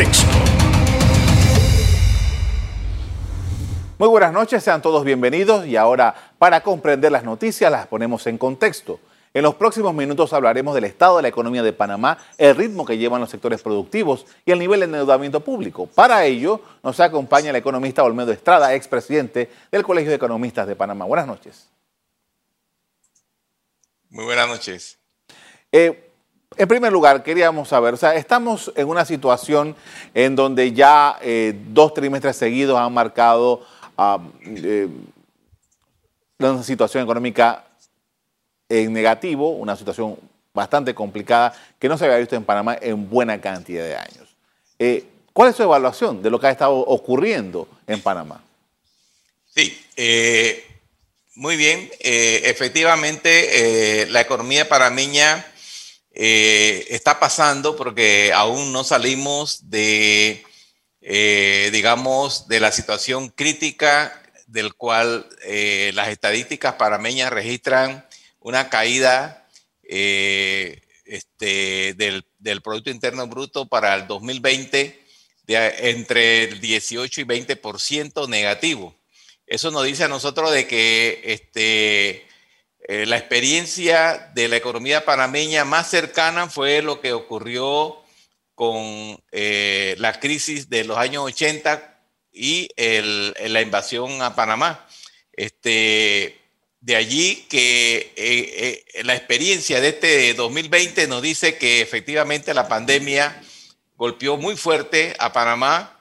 contexto. Muy buenas noches, sean todos bienvenidos y ahora para comprender las noticias las ponemos en contexto. En los próximos minutos hablaremos del estado de la economía de Panamá, el ritmo que llevan los sectores productivos y el nivel de endeudamiento público. Para ello nos acompaña el economista Olmedo Estrada, expresidente del Colegio de Economistas de Panamá. Buenas noches. Muy buenas noches. Eh, en primer lugar, queríamos saber, o sea, estamos en una situación en donde ya eh, dos trimestres seguidos han marcado eh, una situación económica en negativo, una situación bastante complicada que no se había visto en Panamá en buena cantidad de años. Eh, ¿Cuál es su evaluación de lo que ha estado ocurriendo en Panamá? Sí, muy bien. Efectivamente, la economía panameña está pasando porque aún no salimos de, digamos, de la situación crítica del cual las estadísticas panameñas registran una caída eh, este, del, Producto Interno Bruto para el 2020 de entre el 18 y 20% negativo. Eso nos dice a nosotros de que este, eh, la experiencia de la economía panameña más cercana fue lo que ocurrió con eh, la crisis de los años 80 y la invasión a Panamá. Este, de allí que eh, la experiencia de este 2020 nos dice que efectivamente la pandemia golpeó muy fuerte a Panamá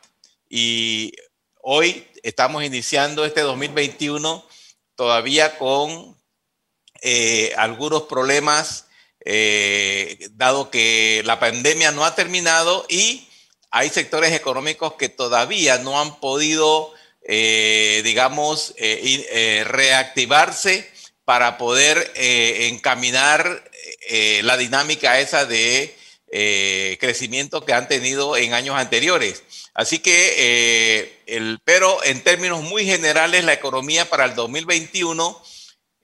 y hoy estamos iniciando este 2021 todavía con eh, algunos problemas, dado que la pandemia no ha terminado y hay sectores económicos que todavía no han podido eh, digamos, eh, eh, reactivarse para poder encaminar la dinámica esa de crecimiento que han tenido en años anteriores. Así que, el, pero en términos muy generales, la economía para el 2021,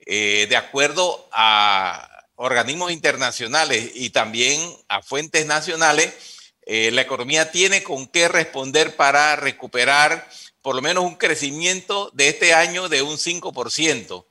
de acuerdo a organismos internacionales y también a fuentes nacionales, la economía tiene con qué responder para recuperar por lo menos un crecimiento de este año de un 5%.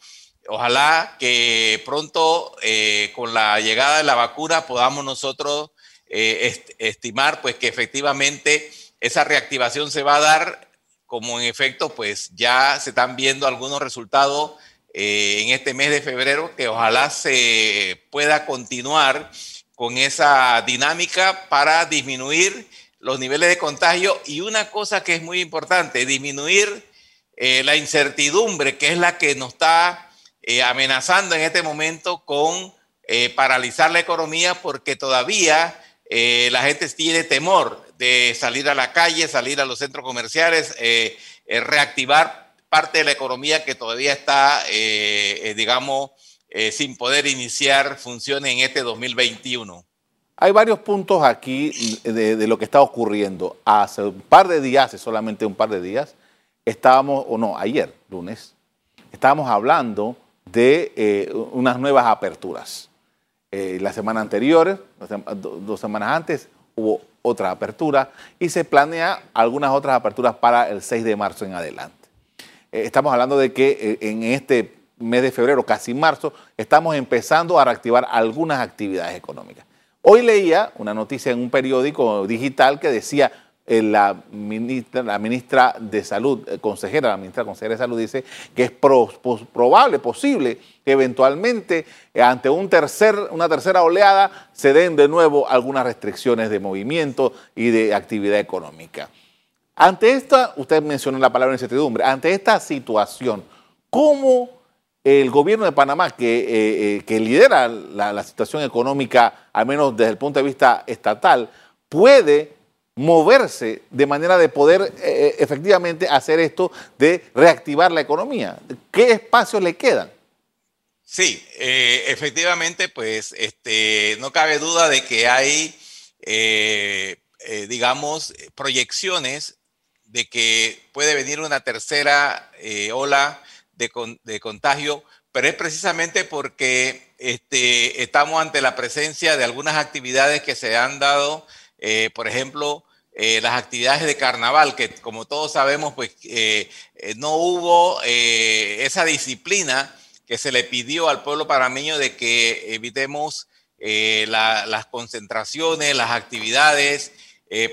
Ojalá que pronto eh, con la llegada de la vacuna podamos nosotros eh, estimar pues que efectivamente esa reactivación se va a dar como en efecto pues ya se están viendo algunos resultados eh, en este mes de febrero que ojalá se pueda continuar con esa dinámica para disminuir los niveles de contagio. Y una cosa que es muy importante, disminuir eh, la incertidumbre, que es la que nos está eh, amenazando en este momento con paralizar la economía porque todavía la gente tiene temor de salir a la calle, salir a los centros comerciales, reactivar parte de la economía que todavía está, digamos, sin poder iniciar funciones en este 2021. Hay varios puntos aquí de, lo que está ocurriendo. Hace un par de días, hace solamente un par de días, estábamos, o no, ayer, lunes, estábamos hablando de eh, unas nuevas aperturas. Eh, la semana anterior, dos semanas antes, hubo otra apertura y se planea algunas otras aperturas para el 6 de marzo en adelante. Eh, estamos hablando de que en este mes de febrero, casi marzo, estamos empezando a reactivar algunas actividades económicas. Hoy leía una noticia en un periódico digital que decía eh, la, ministra, de Salud, eh, consejera, la ministra consejera de Salud dice que es probable, posible que eventualmente eh, ante un tercer, una tercera oleada se den de nuevo algunas restricciones de movimiento y de actividad económica. Ante esta, usted mencionó la palabra incertidumbre, ante esta situación, ¿cómo el gobierno de Panamá, que, eh, eh, lidera la, situación económica, al menos desde el punto de vista estatal, puede moverse de manera de poder eh, efectivamente hacer esto de reactivar la economía. ¿Qué espacios le quedan? Sí, efectivamente, pues este, no cabe duda de que hay, digamos, proyecciones de que puede venir una tercera ola de, contagio, pero es precisamente porque este, estamos ante la presencia de algunas actividades que se han dado, eh, por ejemplo, las actividades de carnaval, que como todos sabemos, pues no hubo esa disciplina que se le pidió al pueblo parameño de que evitemos las concentraciones, las actividades,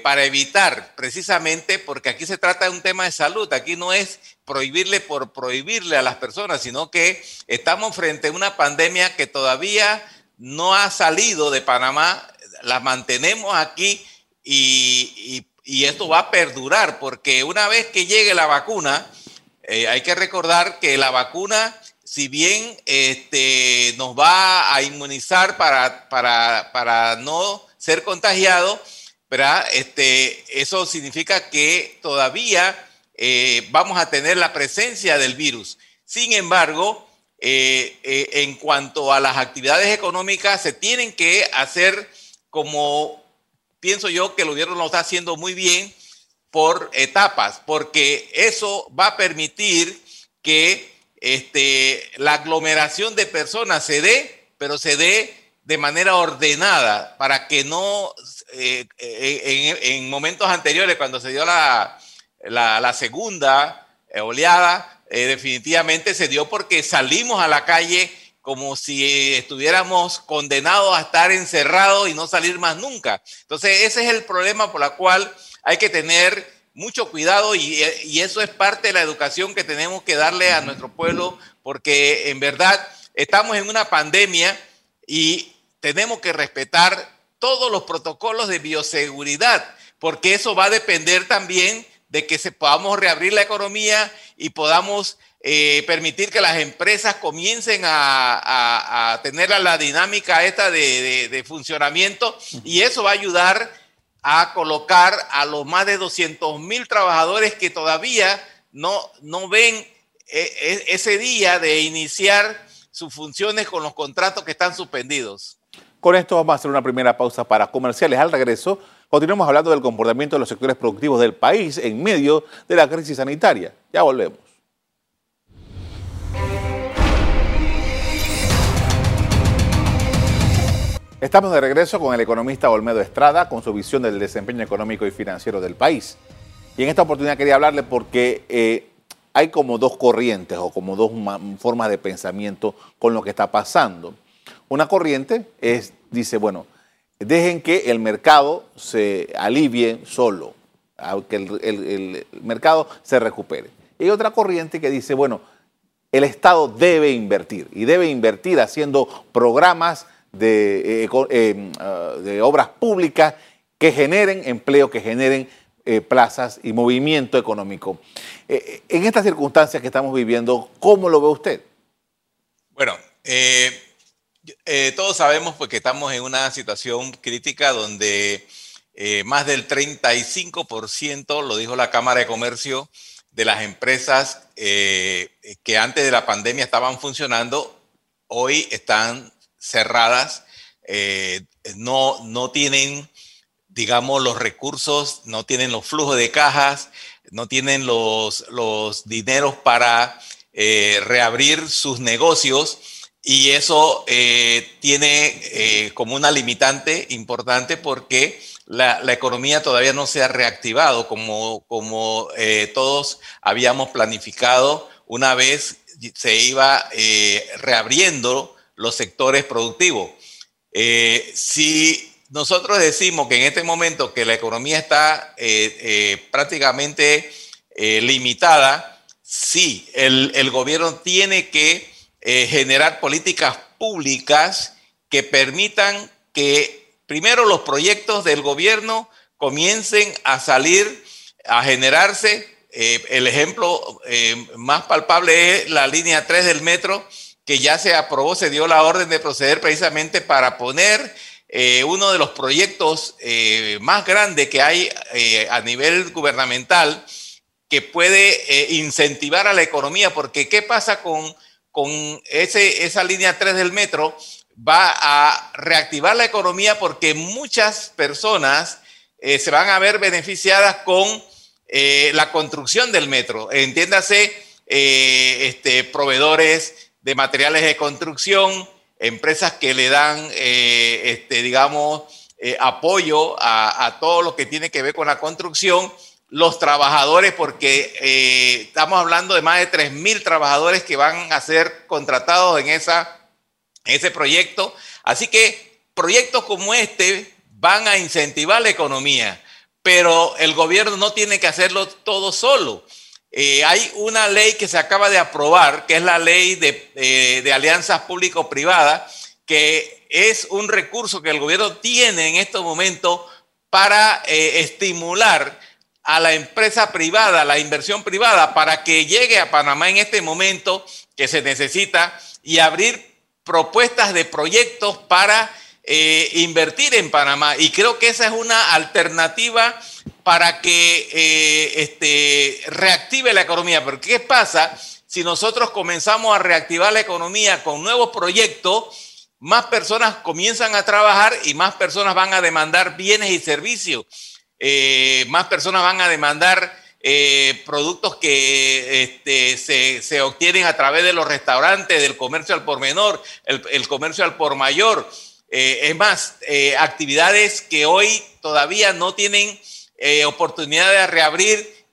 para evitar precisamente, porque aquí se trata de un tema de salud, aquí no es prohibirle por prohibirle a las personas, sino que estamos frente a una pandemia que todavía no ha salido de Panamá, la mantenemos aquí y, esto va a perdurar, porque una vez que llegue la vacuna, eh, hay que recordar que la vacuna, si bien este, nos va a inmunizar para, para, para no ser contagiado, Este, eso significa que todavía eh, vamos a tener la presencia del virus. Sin embargo, eh, eh, en cuanto a las actividades económicas, se tienen que hacer como pienso yo que el gobierno lo está haciendo muy bien por etapas, porque eso va a permitir que este, la aglomeración de personas se dé, pero se dé de manera ordenada, para que no en momentos anteriores, cuando se dio la, la, segunda eh, oleada eh, definitivamente se dio porque salimos a la calle como si estuviéramos condenados a estar encerrados y no salir más nunca. Entonces, ese es el problema por el cual hay que tener mucho cuidado y, y, eso es parte de la educación que tenemos que darle a nuestro pueblo porque en verdad estamos en una pandemia y tenemos que respetar todos los protocolos de bioseguridad porque eso va a depender también de que se podamos reabrir la economía y podamos eh, permitir que las empresas comiencen a, tener la, dinámica esta de, funcionamiento y eso va a ayudar a colocar a los más de 200 mil trabajadores que todavía no, no ven eh, eh, ese día de iniciar sus funciones con los contratos que están suspendidos. Con esto vamos a hacer una primera pausa para comerciales. Al regreso Continuamos hablando del comportamiento de los sectores productivos del país en medio de la crisis sanitaria. Ya volvemos. Estamos de regreso con el economista Olmedo Estrada con su visión del desempeño económico y financiero del país. Y en esta oportunidad quería hablarle porque eh, hay como dos corrientes o como dos formas de pensamiento con lo que está pasando. Una corriente es, dice, bueno, dejen que el mercado se alivie solo, que el, mercado se recupere. Y otra corriente que dice, bueno, el Estado debe invertir y debe invertir haciendo programas de, eh, eh, ah, obras públicas que generen empleo, que generen eh, plazas y movimiento económico. en estas circunstancias que estamos viviendo, ¿cómo lo ve usted? Bueno, todos sabemos pues, que estamos en una situación crítica donde eh, más del 35%, lo dijo la Cámara de Comercio, de las empresas eh, que antes de la pandemia estaban funcionando, hoy están cerradas, no, no tienen, digamos, los recursos, no tienen los flujos de cajas, no tienen los, los dineros para reabrir sus negocios y eso eh, tiene eh, como una limitante importante porque la, economía todavía no se ha reactivado como, como eh, todos habíamos planificado una vez se iba reabriendo los sectores productivos. si nosotros decimos que en este momento que la economía está prácticamente limitada, sí, el, el gobierno tiene que eh, generar políticas públicas que permitan que primero los proyectos del gobierno comiencen a salir, a generarse. Eh, el ejemplo eh, más palpable es la línea 3 del metro, que ya se aprobó, se dio la orden de proceder precisamente para poner uno de los proyectos más grandes que hay a nivel gubernamental que puede incentivar a la economía, porque ¿qué pasa con con esa línea 3 del metro va a reactivar la economía porque muchas personas eh, se van a ver beneficiadas con eh, la construcción del metro. Entiéndase, eh, este, proveedores de materiales de construcción, empresas que le dan, este, digamos, apoyo a, todo lo que tiene que ver con la construcción, los trabajadores, porque eh, estamos hablando de más de 3.000 trabajadores que van a ser contratados en, esa, ese proyecto. Así que proyectos como este van a incentivar la economía, pero el gobierno no tiene que hacerlo todo solo. Eh, hay una ley que se acaba de aprobar, que es la ley de alianzas público-privadas, que es un recurso que el gobierno tiene en estos momentos para eh, estimular a la empresa privada, la inversión privada, para que llegue a Panamá en este momento que se necesita y abrir propuestas de proyectos para eh, invertir en Panamá. Y creo que esa es una alternativa para que eh, este, reactive la economía. Porque ¿qué pasa si nosotros comenzamos a reactivar la economía con nuevos proyectos? más personas comienzan a trabajar y más personas van a demandar bienes y servicios. Eh, más personas van a demandar eh, productos que este, se, obtienen a través de los restaurantes, del comercio al por menor, el, comercio al por mayor. Eh, es más, actividades que hoy todavía no tienen oportunidad de reabrir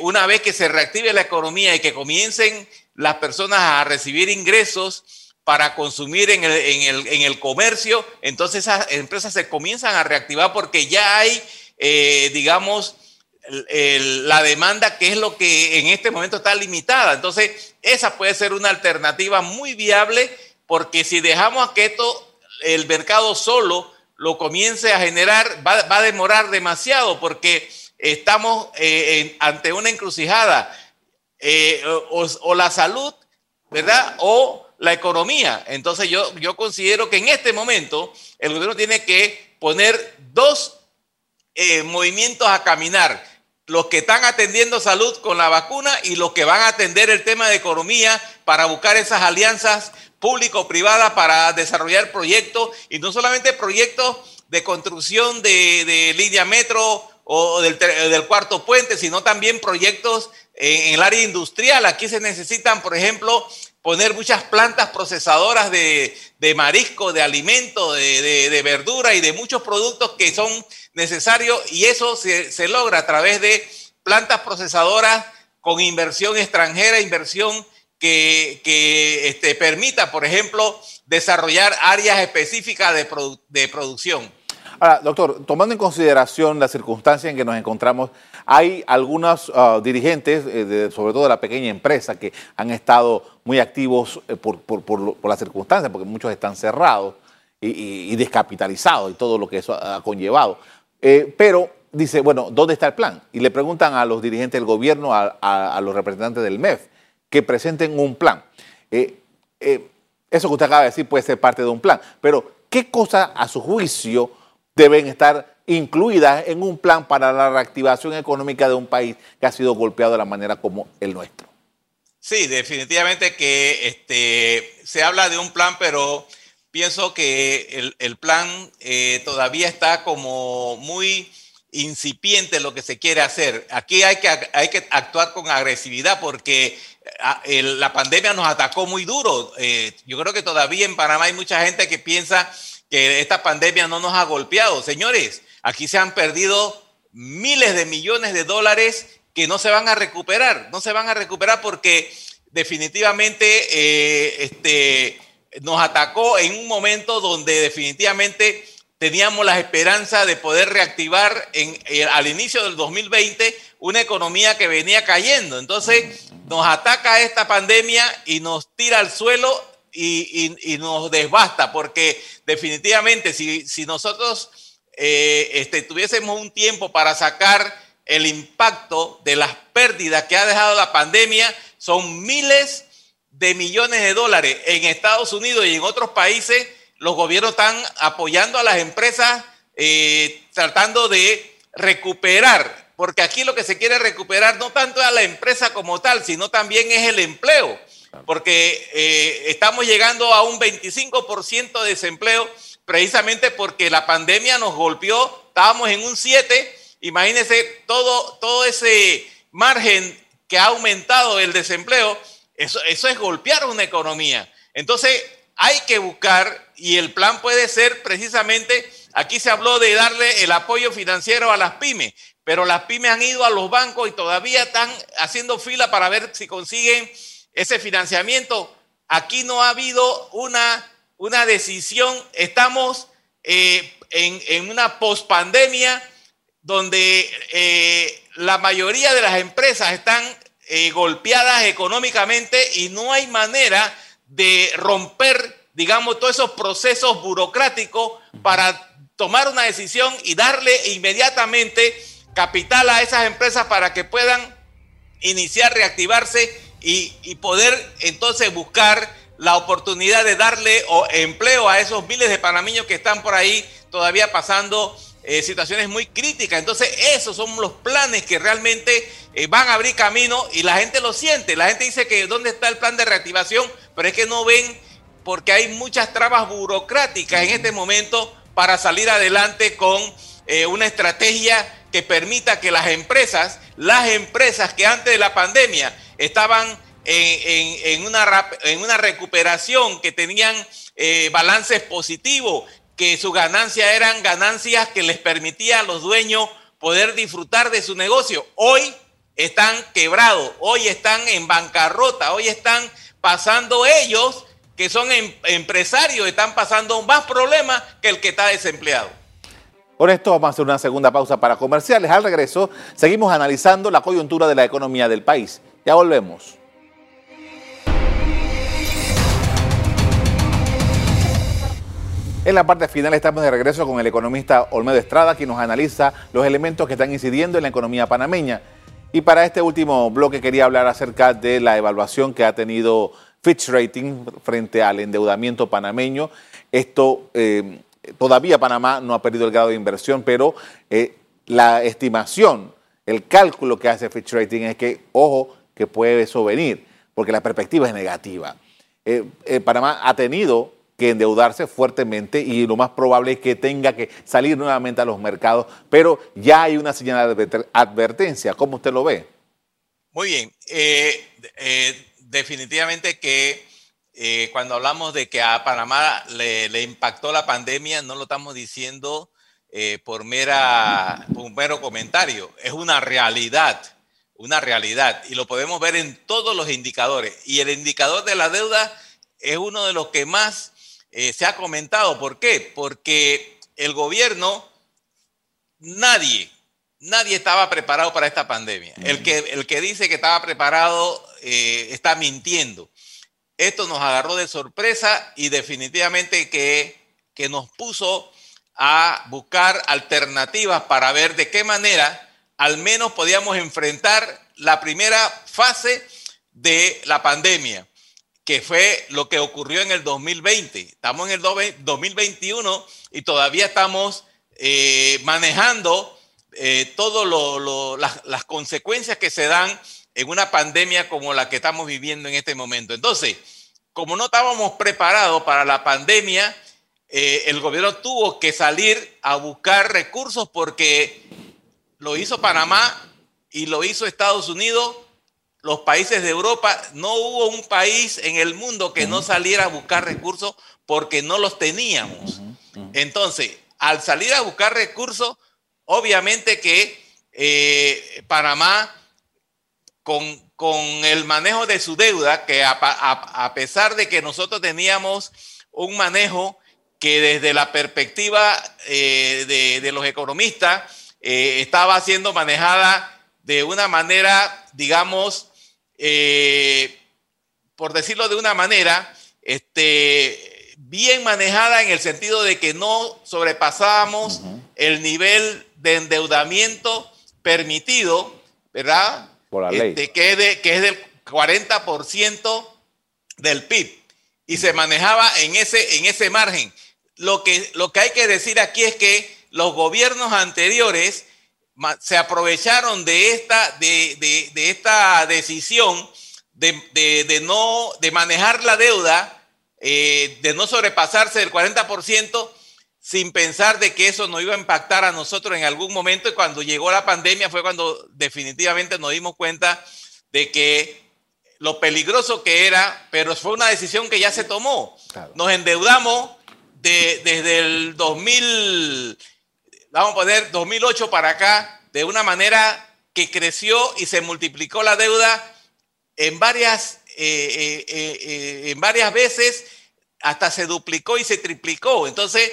una vez que se reactive la economía y que comiencen las personas a recibir ingresos para consumir en el, comercio, entonces esas empresas se comienzan a reactivar porque ya hay, eh, digamos, la demanda que es lo que en este momento está limitada. Entonces, esa puede ser una alternativa muy viable porque si dejamos que esto, el mercado solo lo comience a generar, va, a demorar demasiado porque estamos eh, ante una encrucijada eh, o, o la salud, ¿verdad? O la economía. Entonces yo, yo considero que en este momento el gobierno tiene que poner dos eh, movimientos a caminar. Los que están atendiendo salud con la vacuna y los que van a atender el tema de economía para buscar esas alianzas público-privadas para desarrollar proyectos y no solamente proyectos de construcción de, línea metro o del, cuarto puente, sino también proyectos en el área industrial. Aquí se necesitan, por ejemplo, poner muchas plantas procesadoras de, marisco, de alimento, de, verdura y de muchos productos que son necesarios y eso se, logra a través de plantas procesadoras con inversión extranjera, inversión que, este, permita, por ejemplo, desarrollar áreas específicas de, de producción. Ahora, doctor, tomando en consideración la circunstancia en que nos encontramos, hay algunos ah, dirigentes, eh, sobre todo de la pequeña empresa, que han estado muy activos eh, por, la circunstancia, porque muchos están cerrados y, descapitalizados y todo lo que eso ha conllevado. Eh, pero dice, bueno, ¿dónde está el plan? Y le preguntan a los dirigentes del gobierno, a, los representantes del MEF, que presenten un plan. eso que usted acaba de decir puede ser parte de un plan, pero ¿qué cosa a su juicio deben estar incluidas en un plan para la reactivación económica de un país que ha sido golpeado de la manera como el nuestro. Sí, definitivamente que este, se habla de un plan, pero pienso que el, plan eh, todavía está como muy incipiente lo que se quiere hacer. Aquí hay que, hay que actuar con agresividad porque ah, la pandemia nos atacó muy duro. Eh, yo creo que todavía en Panamá hay mucha gente que piensa que esta pandemia no nos ha golpeado. Señores, aquí se han perdido miles de millones de dólares que no se van a recuperar, no se van a recuperar porque definitivamente eh, este, nos atacó en un momento donde definitivamente teníamos la esperanza de poder reactivar en, eh, al inicio del 2020 una economía que venía cayendo. Entonces nos ataca esta pandemia y nos tira al suelo y, nos desbasta, porque definitivamente si, si nosotros eh, este, tuviésemos un tiempo para sacar el impacto de las pérdidas que ha dejado la pandemia, son miles de millones de dólares. En Estados Unidos y en otros países, los gobiernos están apoyando a las empresas, eh, tratando de recuperar, porque aquí lo que se quiere recuperar no tanto a la empresa como tal, sino también es el empleo porque eh, estamos llegando a un 25% de desempleo precisamente porque la pandemia nos golpeó, estábamos en un 7, imagínense todo, todo ese margen que ha aumentado el desempleo, eso, eso es golpear una economía. Entonces hay que buscar, y el plan puede ser precisamente aquí se habló de darle el apoyo financiero a las pymes, pero las pymes han ido a los bancos y todavía están haciendo fila para ver si consiguen ese financiamiento. Aquí no ha habido una, una decisión, estamos eh, en, en, una pospandemia donde eh, la mayoría de las empresas están eh, golpeadas económicamente y no hay manera de romper, digamos, todos esos procesos burocráticos para tomar una decisión y darle inmediatamente capital a esas empresas para que puedan iniciar, reactivarse y, y poder entonces buscar la oportunidad de darle empleo a esos miles de panameños que están por ahí todavía pasando eh, situaciones muy críticas. Entonces, esos son los planes que realmente eh, van a abrir camino y la gente lo siente. La gente dice que dónde está el plan de reactivación, pero es que no ven porque hay muchas trabas burocráticas en este momento para salir adelante con eh, una estrategia que permita que las empresas, las empresas que antes de la pandemia estaban en, una, en una, recuperación, que tenían balances positivos, que sus ganancias eran ganancias que les permitía a los dueños poder disfrutar de su negocio. Hoy están quebrados, hoy están en bancarrota, hoy están pasando ellos que son em, empresarios están pasando más problemas que el que está desempleado. Por esto vamos a hacer una segunda pausa para comerciales. Al regreso seguimos analizando la coyuntura de la economía del país. Ya volvemos. En la parte final estamos de regreso con el economista Olmedo Estrada, quien nos analiza los elementos que están incidiendo en la economía panameña. Y para este último bloque quería hablar acerca de la evaluación que ha tenido Fitch Rating frente al endeudamiento panameño. Esto eh, todavía Panamá no ha perdido el grado de inversión, pero eh, la estimación, el cálculo que hace Fitch Rating es que, ojo, que puede eso venir, porque la perspectiva es negativa. Eh, Panamá ha tenido que endeudarse fuertemente y lo más probable es que tenga que salir nuevamente a los mercados, pero ya hay una señal de advertencia. ¿Cómo usted lo ve? Muy bien definitivamente que eh, cuando hablamos de que a Panamá le, impactó la pandemia, no lo estamos diciendo eh, por, mera, un mero comentario, es una realidad, una realidad, y lo podemos ver en todos los indicadores. Y el indicador de la deuda es uno de los que más eh, se ha comentado. ¿Por qué? Porque el gobierno, nadie, nadie estaba preparado para esta pandemia. El que, el que dice que estaba preparado eh, está mintiendo. Esto nos agarró de sorpresa y definitivamente que, que nos puso a buscar alternativas para ver de qué manera al menos podíamos enfrentar la primera fase de la pandemia, que fue lo que ocurrió en el 2020. Estamos en el 2021 y todavía estamos eh, manejando eh, todas las, consecuencias que se dan en una pandemia como la que estamos viviendo en este momento. Entonces, como no estábamos preparados para la pandemia, eh, el gobierno tuvo que salir a buscar recursos porque lo hizo Panamá y lo hizo Estados Unidos, los países de Europa. No hubo un país en el mundo que no saliera a buscar recursos porque no los teníamos. Entonces, al salir a buscar recursos, obviamente que eh, Panamá con, el manejo de su deuda, que a, pesar de que nosotros teníamos un manejo que desde la perspectiva eh, de, los economistas eh, estaba siendo manejada de una manera, digamos, eh, por decirlo de una manera, este, bien manejada en el sentido de que no sobrepasábamos el nivel de endeudamiento permitido, ¿verdad? Este, que, es que es del 40% del PIB. Y se manejaba en ese, en ese margen. Lo que, lo que hay que decir aquí es que los gobiernos anteriores se aprovecharon de esta, de, esta decisión de, no, de manejar la deuda, eh, de no sobrepasarse del 40% sin pensar de que eso nos iba a impactar a nosotros en algún momento y cuando llegó la pandemia fue cuando definitivamente nos dimos cuenta de que lo peligroso que era, pero fue una decisión que ya se tomó. Nos endeudamos desde el 2000, vamos a poner 2008 para acá, de una manera que creció y se multiplicó la deuda en varias, eh, eh, eh, en varias veces, hasta se duplicó y se triplicó. Entonces,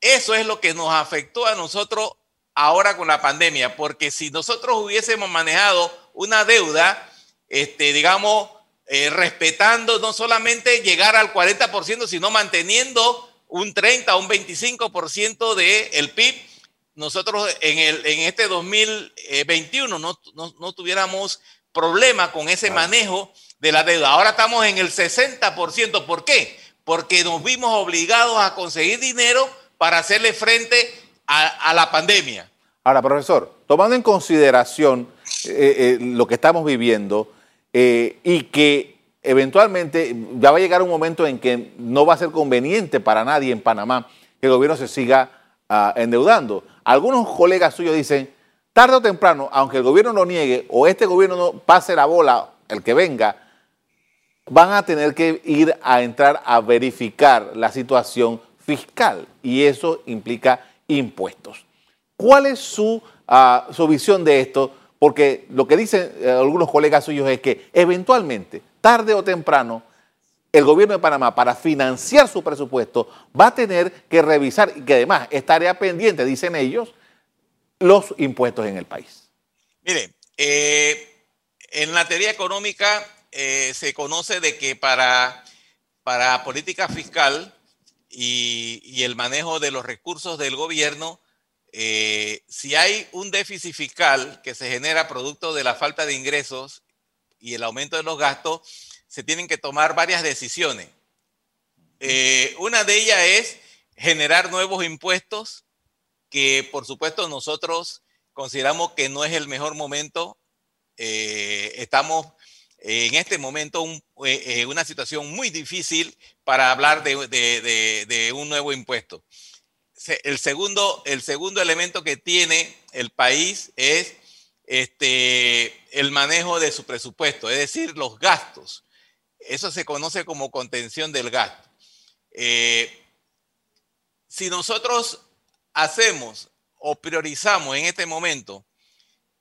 eso es lo que nos afectó a nosotros ahora con la pandemia, porque si nosotros hubiésemos manejado una deuda, este, digamos, respetando no solamente llegar al 40%, sino manteniendo un 30 o un 25% del PIB, nosotros en, el, en este 2021 no, no, no tuviéramos problema con ese manejo de la deuda. Ahora estamos en el 60%. ¿Por qué? Porque nos vimos obligados a conseguir dinero para hacerle frente a, la pandemia. Ahora, profesor, tomando en consideración eh, eh, lo que estamos viviendo eh, y que eventualmente ya va a llegar un momento en que no va a ser conveniente para nadie en Panamá que el gobierno se siga ah, endeudando. Algunos colegas suyos dicen, tarde o temprano, aunque el gobierno lo niegue o este gobierno no pase la bola, el que venga, van a tener que ir a entrar a verificar la situación fiscal y eso implica impuestos. ¿Cuál es su, ah, su visión de esto? Porque lo que dicen eh, algunos colegas suyos es que eventualmente tarde o temprano, el gobierno de Panamá, para financiar su presupuesto, va a tener que revisar, y que además estaría pendiente, dicen ellos, los impuestos en el país. Mire, eh, en la teoría económica eh, se conoce de que para, para política fiscal y, el manejo de los recursos del gobierno, eh, si hay un déficit fiscal que se genera producto de la falta de ingresos y el aumento de los gastos, se tienen que tomar varias decisiones. Eh, una de ellas es generar nuevos impuestos, que por supuesto nosotros consideramos que no es el mejor momento. Eh, estamos en este momento en eh, una situación muy difícil para hablar de, de, un nuevo impuesto. El segundo, el segundo elemento que tiene el país es este, el manejo de su presupuesto, es decir, los gastos. Eso se conoce como contención del gasto. Eh, si nosotros hacemos o priorizamos en este momento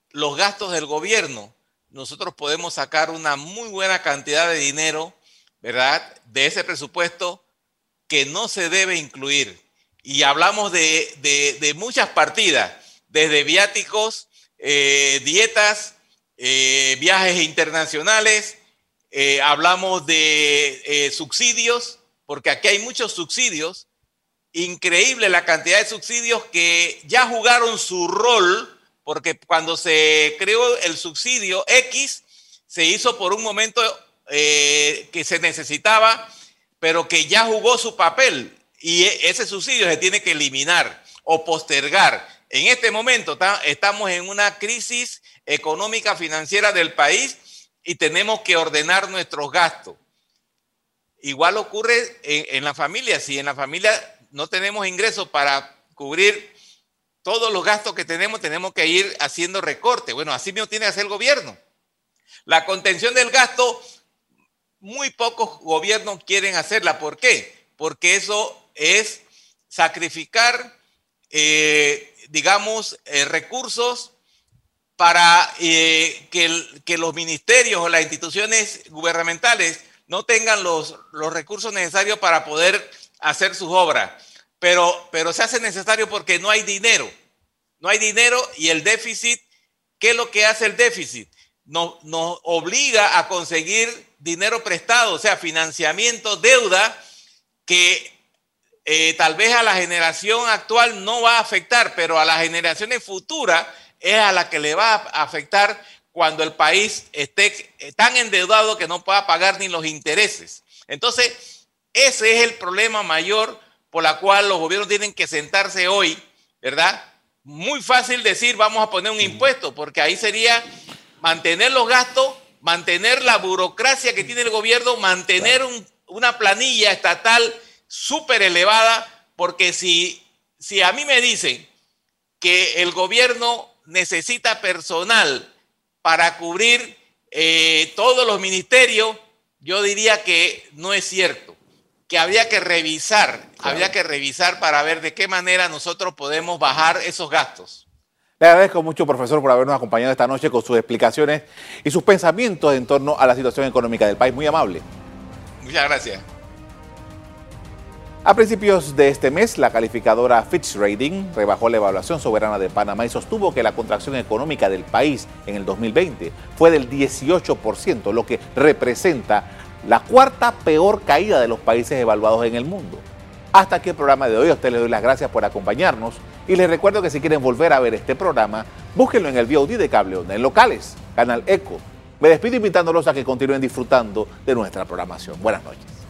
los gastos del gobierno, nosotros podemos sacar una muy buena cantidad de dinero, ¿verdad? De ese presupuesto que no se debe incluir. Y hablamos de muchas partidas, desde viáticos, eh, dietas, eh, viajes internacionales, eh, hablamos de subsidios, porque aquí hay muchos subsidios, increíble la cantidad de subsidios que ya jugaron su rol, porque cuando se creó el subsidio X, se hizo por un momento que se necesitaba, pero que ya jugó su papel y e, ese subsidio se tiene que eliminar o postergar. En este momento estamos en una crisis económica financiera del país y tenemos que ordenar nuestros gastos. Igual ocurre en, la familia. Si en la familia no tenemos ingresos para cubrir todos los gastos que tenemos, tenemos que ir haciendo recortes. Bueno, así mismo tiene que hacer el gobierno. La contención del gasto, muy pocos gobiernos quieren hacerla. ¿Por qué? Porque eso es sacrificar eh, digamos, eh, recursos para eh, que, los ministerios o las instituciones gubernamentales no tengan los, recursos necesarios para poder hacer sus obras. Pero, pero se hace necesario porque no hay dinero. No hay dinero y el déficit, ¿qué es lo que hace el déficit? Nos, nos obliga a conseguir dinero prestado, o sea, financiamiento, deuda, que eh, tal vez a la generación actual no va a afectar, pero a las generaciones futuras es a la que le va a afectar cuando el país esté tan endeudado que no pueda pagar ni los intereses. Entonces, ese es el problema mayor por la cual los gobiernos tienen que sentarse hoy, ¿verdad? Muy fácil decir vamos a poner un impuesto, porque ahí sería mantener los gastos, mantener la burocracia que tiene el gobierno, mantener una planilla estatal súper elevada, porque si, si a mí me dicen que el gobierno necesita personal para cubrir eh, todos los ministerios, yo diría que no es cierto. que había que revisar, había que revisar para ver de qué manera nosotros podemos bajar esos gastos. Le agradezco mucho, profesor, por habernos acompañado esta noche con sus explicaciones y sus pensamientos en torno a la situación económica del país. Muy amable. Muchas gracias. A principios de este mes, la calificadora Fitch Rating rebajó la evaluación soberana de Panamá y sostuvo que la contracción económica del país en el 2020 fue del 18%, lo que representa la cuarta peor caída de los países evaluados en el mundo. Hasta aquí el programa de hoy. A ustedes les doy las gracias por acompañarnos y les recuerdo que si quieren volver a ver este programa, búsquenlo en el VOD de Cable Onda, en locales, Canal Eco. Me despido invitándolos a que continúen disfrutando de nuestra programación. Buenas noches.